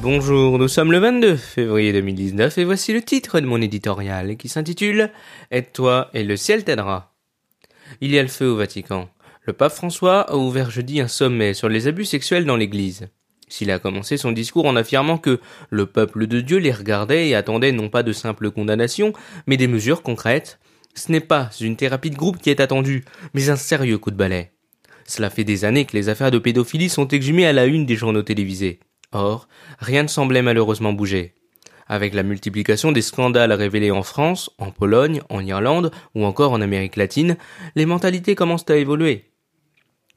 Bonjour, nous sommes le 22 février 2019 et voici le titre de mon éditorial qui s'intitule Aide-toi et le ciel t'aidera. Il y a le feu au Vatican. Le pape François a ouvert jeudi un sommet sur les abus sexuels dans l'Église. S'il a commencé son discours en affirmant que le peuple de Dieu les regardait et attendait non pas de simples condamnations, mais des mesures concrètes, ce n'est pas une thérapie de groupe qui est attendue, mais un sérieux coup de balai. Cela fait des années que les affaires de pédophilie sont exhumées à la une des journaux télévisés. Or, rien ne semblait malheureusement bouger. Avec la multiplication des scandales révélés en France, en Pologne, en Irlande ou encore en Amérique latine, les mentalités commencent à évoluer.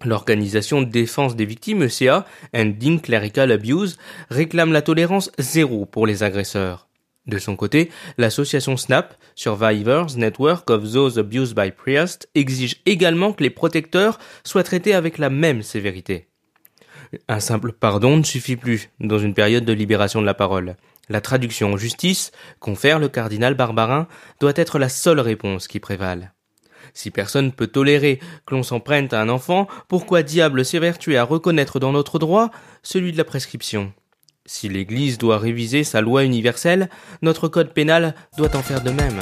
L'organisation de défense des victimes ECA, Ending Clerical Abuse, réclame la tolérance zéro pour les agresseurs. De son côté, l'association SNAP, Survivors Network of Those Abused by Priests, exige également que les protecteurs soient traités avec la même sévérité. Un simple pardon ne suffit plus dans une période de libération de la parole. La traduction en justice, confère le cardinal Barbarin, doit être la seule réponse qui prévale. Si personne peut tolérer que l'on s'en prenne à un enfant, pourquoi diable s'évertuer à reconnaître dans notre droit celui de la prescription? Si l'Église doit réviser sa loi universelle, notre code pénal doit en faire de même.